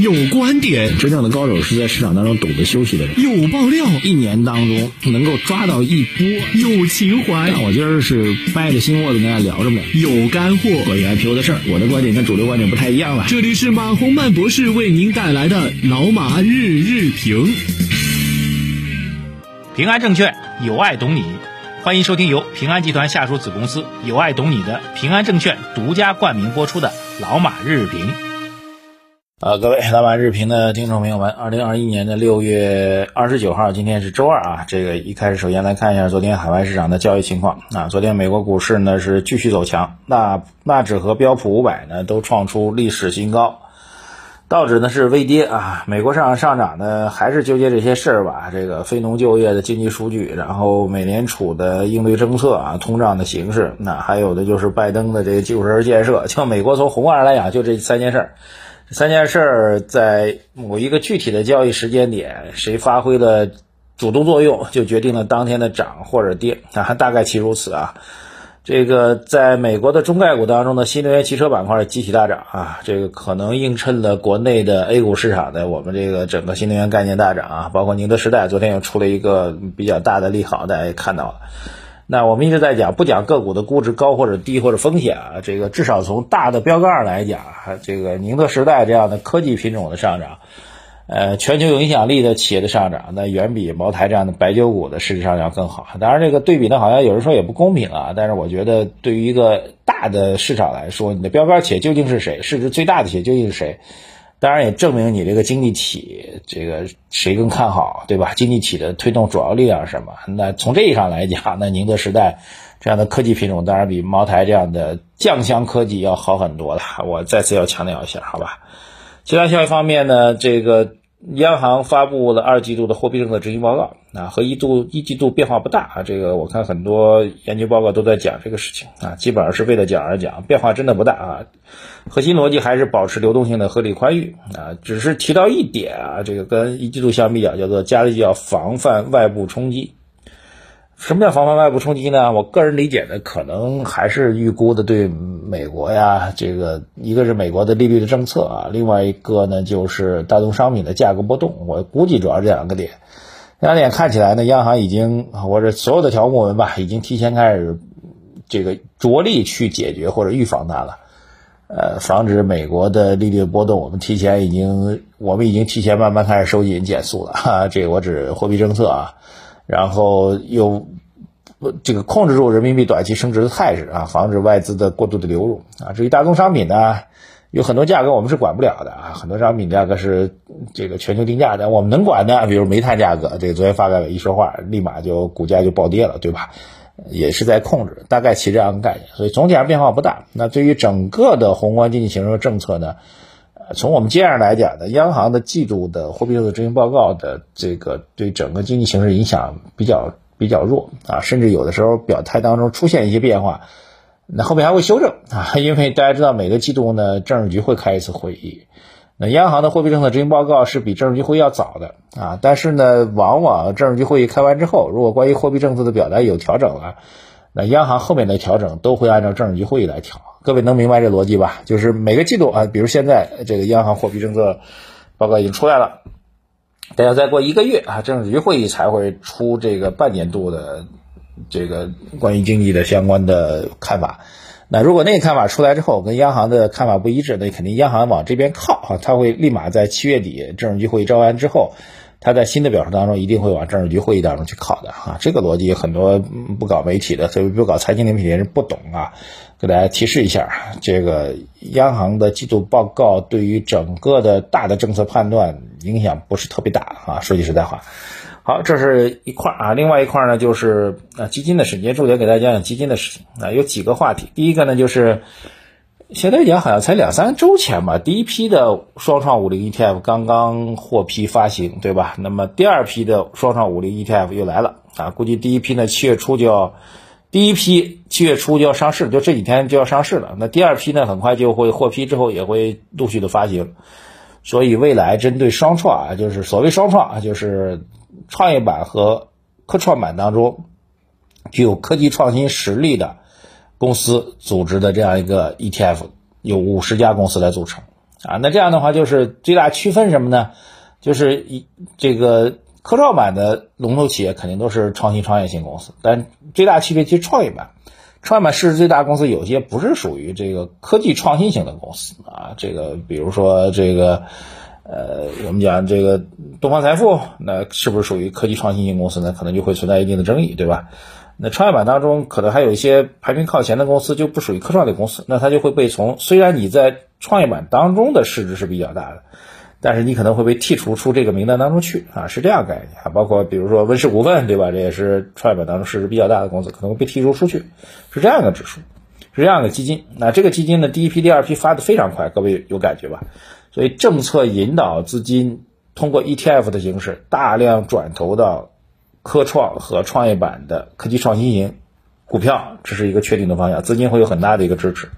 有观点，真正的高手是在市场当中懂得休息的人。有爆料，一年当中能够抓到一波。有情怀，那我今儿是掰着心窝子跟大家聊着呢。有干货，关于 IPO 的事儿，我的观点跟主流观点不太一样了。这里是马洪曼博士为您带来的老马日日评。平安证券有爱懂你，欢迎收听由平安集团下属子公司有爱懂你的平安证券独家冠名播出的老马日评。啊，各位老板日评的听众朋友们，二零二一年的六月二十九号，今天是周二啊。这个一开始，首先来看一下昨天海外市场的交易情况啊。昨天美国股市呢是继续走强，纳纳指和标普五百呢都创出历史新高，道指呢是微跌啊。美国市场上涨呢还是纠结这些事儿吧，这个非农就业的经济数据，然后美联储的应对政策啊，通胀的形势，那还有的就是拜登的这个基础设施建设。就美国从宏观上来讲，就这三件事儿。三件事儿在某一个具体的交易时间点，谁发挥了主动作用，就决定了当天的涨或者跌啊，大概其如此啊。这个在美国的中概股当中的新能源汽车板块集体大涨啊，这个可能映衬了国内的 A 股市场的我们这个整个新能源概念大涨啊，包括宁德时代昨天又出了一个比较大的利好，大家也看到了。那我们一直在讲，不讲个股的估值高或者低或者风险啊，这个至少从大的标杆上来讲，这个宁德时代这样的科技品种的上涨，呃，全球有影响力的企业的上涨，那远比茅台这样的白酒股的市值上要更好。当然，这个对比呢，好像有人说也不公平啊，但是我觉得对于一个大的市场来说，你的标杆企业究竟是谁，市值最大的企业究竟是谁？当然也证明你这个经济体，这个谁更看好，对吧？经济体的推动主要力量是什么？那从这一上来讲，那宁德时代这样的科技品种，当然比茅台这样的酱香科技要好很多了。我再次要强调一下，好吧？其他消息方面呢，这个。央行发布了二季度的货币政策执行报告，啊，和一度一季度变化不大啊。这个我看很多研究报告都在讲这个事情啊，基本上是为了讲而讲，变化真的不大啊。核心逻辑还是保持流动性的合理宽裕啊，只是提到一点啊，这个跟一季度相比较，叫做加力要防范外部冲击。什么叫防范外部冲击呢？我个人理解的可能还是预估的对美国呀，这个一个是美国的利率的政策啊，另外一个呢就是大宗商品的价格波动。我估计主要是这两个点。两点看起来呢，央行已经或者所有的条目文吧，已经提前开始这个着力去解决或者预防它了。呃，防止美国的利率波动，我们提前已经我们已经提前慢慢开始收紧减速了。哈，这个我指货币政策啊。然后又这个控制住人民币短期升值的态势啊，防止外资的过度的流入啊。至于大宗商品呢，有很多价格我们是管不了的啊，很多商品价格是这个全球定价的，我们能管的，比如煤炭价格，这个昨天发改委一说话，立马就股价就暴跌了，对吧？也是在控制，大概其这样的概念，所以总体上变化不大。那对于整个的宏观经济形势政策呢？从我们经验上来讲呢，央行的季度的货币政策执行报告的这个对整个经济形势影响比较比较弱啊，甚至有的时候表态当中出现一些变化，那后面还会修正啊，因为大家知道每个季度呢，政治局会开一次会议，那央行的货币政策执行报告是比政治局会议要早的啊，但是呢，往往政治局会议开完之后，如果关于货币政策的表达有调整了，那央行后面的调整都会按照政治局会议来调。各位能明白这逻辑吧？就是每个季度啊，比如现在这个央行货币政策报告已经出来了，得要再过一个月啊，政治局会议才会出这个半年度的这个关于经济的相关的看法。那如果那个看法出来之后跟央行的看法不一致，那肯定央行往这边靠啊，他会立马在七月底政治局会议召完之后。他在新的表述当中一定会往政治局会议当中去考的啊，这个逻辑很多不搞媒体的，特别不搞财经媒体的人不懂啊，给大家提示一下，这个央行的季度报告对于整个的大的政策判断影响不是特别大啊，说句实在话。好，这是一块啊，另外一块呢就是啊基金的事情，重点给大家讲讲基金的事情啊，有几个话题，第一个呢就是。现在讲好像才两三周前吧，第一批的双创五零 ETF 刚刚获批发行，对吧？那么第二批的双创五零 ETF 又来了啊，估计第一批呢七月初就要，第一批七月初就要上市，就这几天就要上市了。那第二批呢，很快就会获批之后也会陆续的发行，所以未来针对双创啊，就是所谓双创啊，就是创业板和科创板当中具有科技创新实力的。公司组织的这样一个 ETF，有五十家公司来组成啊。那这样的话，就是最大区分什么呢？就是一这个科创板的龙头企业肯定都是创新创业型公司，但最大区别其实创业板。创业板市值最大公司有些不是属于这个科技创新型的公司啊，这个比如说这个，呃，我们讲这个东方财富，那是不是属于科技创新型公司呢？可能就会存在一定的争议，对吧？那创业板当中可能还有一些排名靠前的公司就不属于科创类公司，那它就会被从虽然你在创业板当中的市值是比较大的。但是你可能会被剔除出这个名单当中去啊，是这样概念啊。包括比如说温氏股份，对吧？这也是创业板当中市值比较大的公司，可能会被剔除出去，是这样的指数，是这样的基金。那这个基金呢，第一批、第二批发的非常快，各位有感觉吧？所以政策引导资金通过 ETF 的形式大量转投到科创和创业板的科技创新型股票，这是一个确定的方向，资金会有很大的一个支持。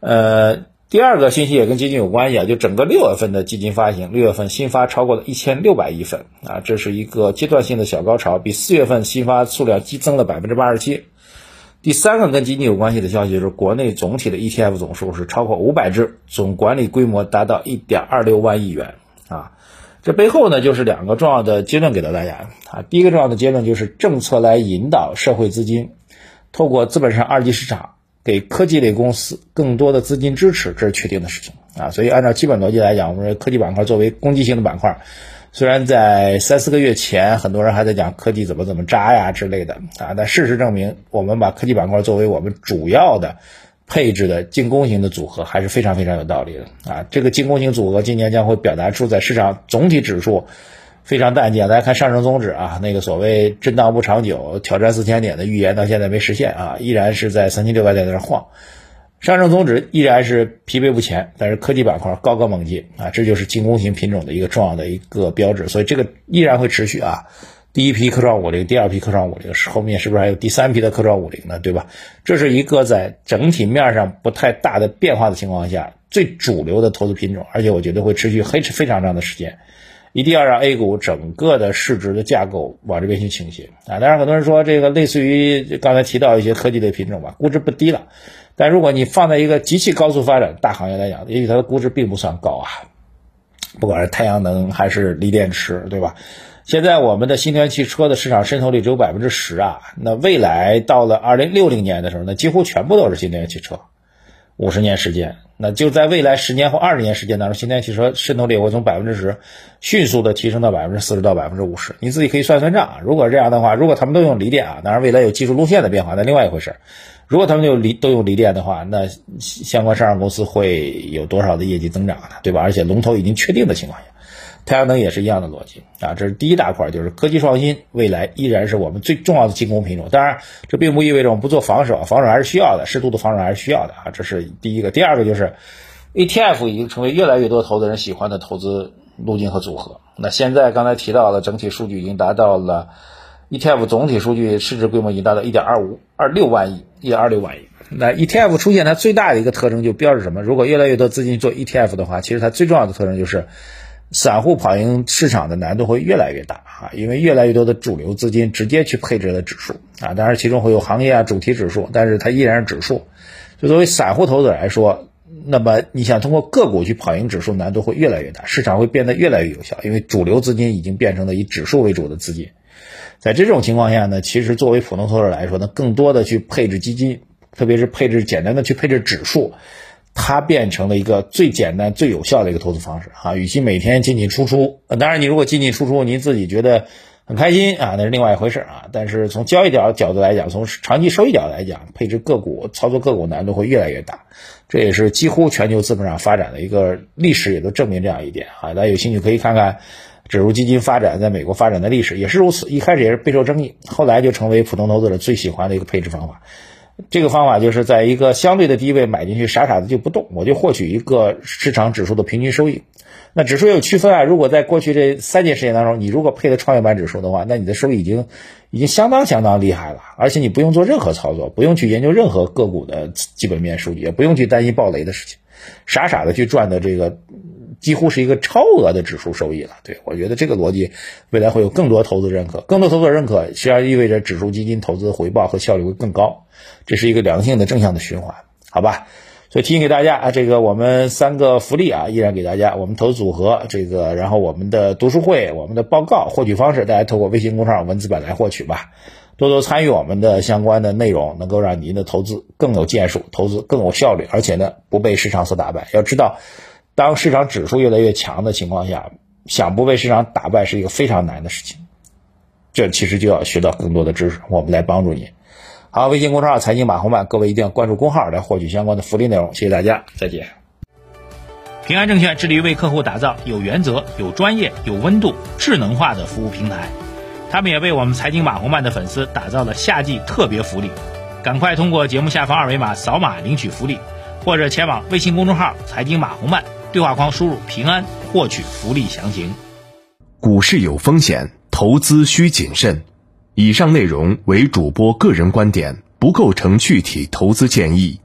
呃。第二个信息也跟基金有关系啊，就整个六月份的基金发行，六月份新发超过了一千六百亿份啊，这是一个阶段性的小高潮，比四月份新发数量激增了百分之八十七。第三个跟基金有关系的消息就是，国内总体的 ETF 总数是超过五百只，总管理规模达到一点二六万亿元啊。这背后呢，就是两个重要的结论给到大家啊。第一个重要的结论就是政策来引导社会资金，透过资本上二级市场。给科技类公司更多的资金支持，这是确定的事情啊。所以按照基本逻辑来讲，我们说科技板块作为攻击性的板块，虽然在三四个月前，很多人还在讲科技怎么怎么渣呀之类的啊，但事实证明，我们把科技板块作为我们主要的配置的进攻型的组合，还是非常非常有道理的啊。这个进攻型组合今年将会表达出在市场总体指数。非常淡季啊！大家看上证综指啊，那个所谓震荡不长久、挑战四千点的预言到现在没实现啊，依然是在三千六百点在那晃。上证综指依然是疲惫不前，但是科技板块高歌猛进啊，这就是进攻型品种的一个重要的一个标志，所以这个依然会持续啊。第一批科创五零，第二批科创五零，后面是不是还有第三批的科创五零呢？对吧？这是一个在整体面上不太大的变化的情况下，最主流的投资品种，而且我觉得会持续非非常长的时间。一定要让 A 股整个的市值的架构往这边去倾斜啊！当然，很多人说这个类似于刚才提到一些科技类品种吧，估值不低了。但如果你放在一个极其高速发展大行业来讲，也许它的估值并不算高啊。不管是太阳能还是锂电池，对吧？现在我们的新能源汽车的市场渗透率只有百分之十啊，那未来到了二零六零年的时候，那几乎全部都是新能源汽车。五十年时间。那就在未来十年或二十年时间当中，新能源汽车渗透率会从百分之十迅速的提升到百分之四十到百分之五十。你自己可以算算账。如果这样的话，如果他们都用锂电啊，当然未来有技术路线的变化，那另外一回事。如果他们就锂都用锂电的话，那相关上市公司会有多少的业绩增长呢？对吧？而且龙头已经确定的情况下。太阳能也是一样的逻辑啊，这是第一大块，就是科技创新，未来依然是我们最重要的进攻品种。当然，这并不意味着我们不做防守，防守还是需要的，适度的防守还是需要的啊。这是第一个，第二个就是，ETF 已经成为越来越多投资人喜欢的投资路径和组合。那现在刚才提到的整体数据已经达到了，ETF 总体数据市值规模已经达到一点二五二六万亿，一点二六万亿。那 ETF 出现它最大的一个特征就标志什么？如果越来越多资金做 ETF 的话，其实它最重要的特征就是。散户跑赢市场的难度会越来越大啊，因为越来越多的主流资金直接去配置了指数啊，当然其中会有行业啊主题指数，但是它依然是指数。就作为散户投资者来说，那么你想通过个股去跑赢指数，难度会越来越大，市场会变得越来越有效，因为主流资金已经变成了以指数为主的资金。在这种情况下呢，其实作为普通投资者来说呢，更多的去配置基金，特别是配置简单的去配置指数。它变成了一个最简单、最有效的一个投资方式啊！与其每天进进出出，当然你如果进进出出，您自己觉得很开心啊，那是另外一回事啊。但是从交易角角度来讲，从长期收益角度来讲，配置个股、操作个股难度会越来越大。这也是几乎全球资本上发展的一个历史，也都证明这样一点啊。大家有兴趣可以看看指数基金发展在美国发展的历史，也是如此。一开始也是备受争议，后来就成为普通投资者最喜欢的一个配置方法。这个方法就是在一个相对的低位买进去，傻傻的就不动，我就获取一个市场指数的平均收益。那指数有区分啊，如果在过去这三年时间当中，你如果配的创业板指数的话，那你的收益已经已经相当相当厉害了，而且你不用做任何操作，不用去研究任何个股的基本面数据，也不用去担心暴雷的事情，傻傻的去赚的这个。几乎是一个超额的指数收益了，对我觉得这个逻辑未来会有更多投资认可，更多投资认可，实际上意味着指数基金投资回报和效率会更高，这是一个良性的正向的循环，好吧？所以提醒给大家啊，这个我们三个福利啊，依然给大家，我们投资组合这个，然后我们的读书会、我们的报告获取方式，大家透过微信公众号文字版来获取吧。多多参与我们的相关的内容，能够让您的投资更有建树，投资更有效率，而且呢不被市场所打败。要知道，当市场指数越来越强的情况下，想不被市场打败是一个非常难的事情。这其实就要学到更多的知识，我们来帮助你。好，微信公众号财经马红漫，各位一定要关注公号来获取相关的福利内容。谢谢大家，再见。平安证券致力于为客户打造有原则、有专业、有温度、智能化的服务平台。他们也为我们财经马红漫的粉丝打造了夏季特别福利，赶快通过节目下方二维码扫码领取福利，或者前往微信公众号财经马红漫对话框输入“平安”获取福利详情。股市有风险，投资需谨慎。以上内容为主播个人观点，不构成具体投资建议。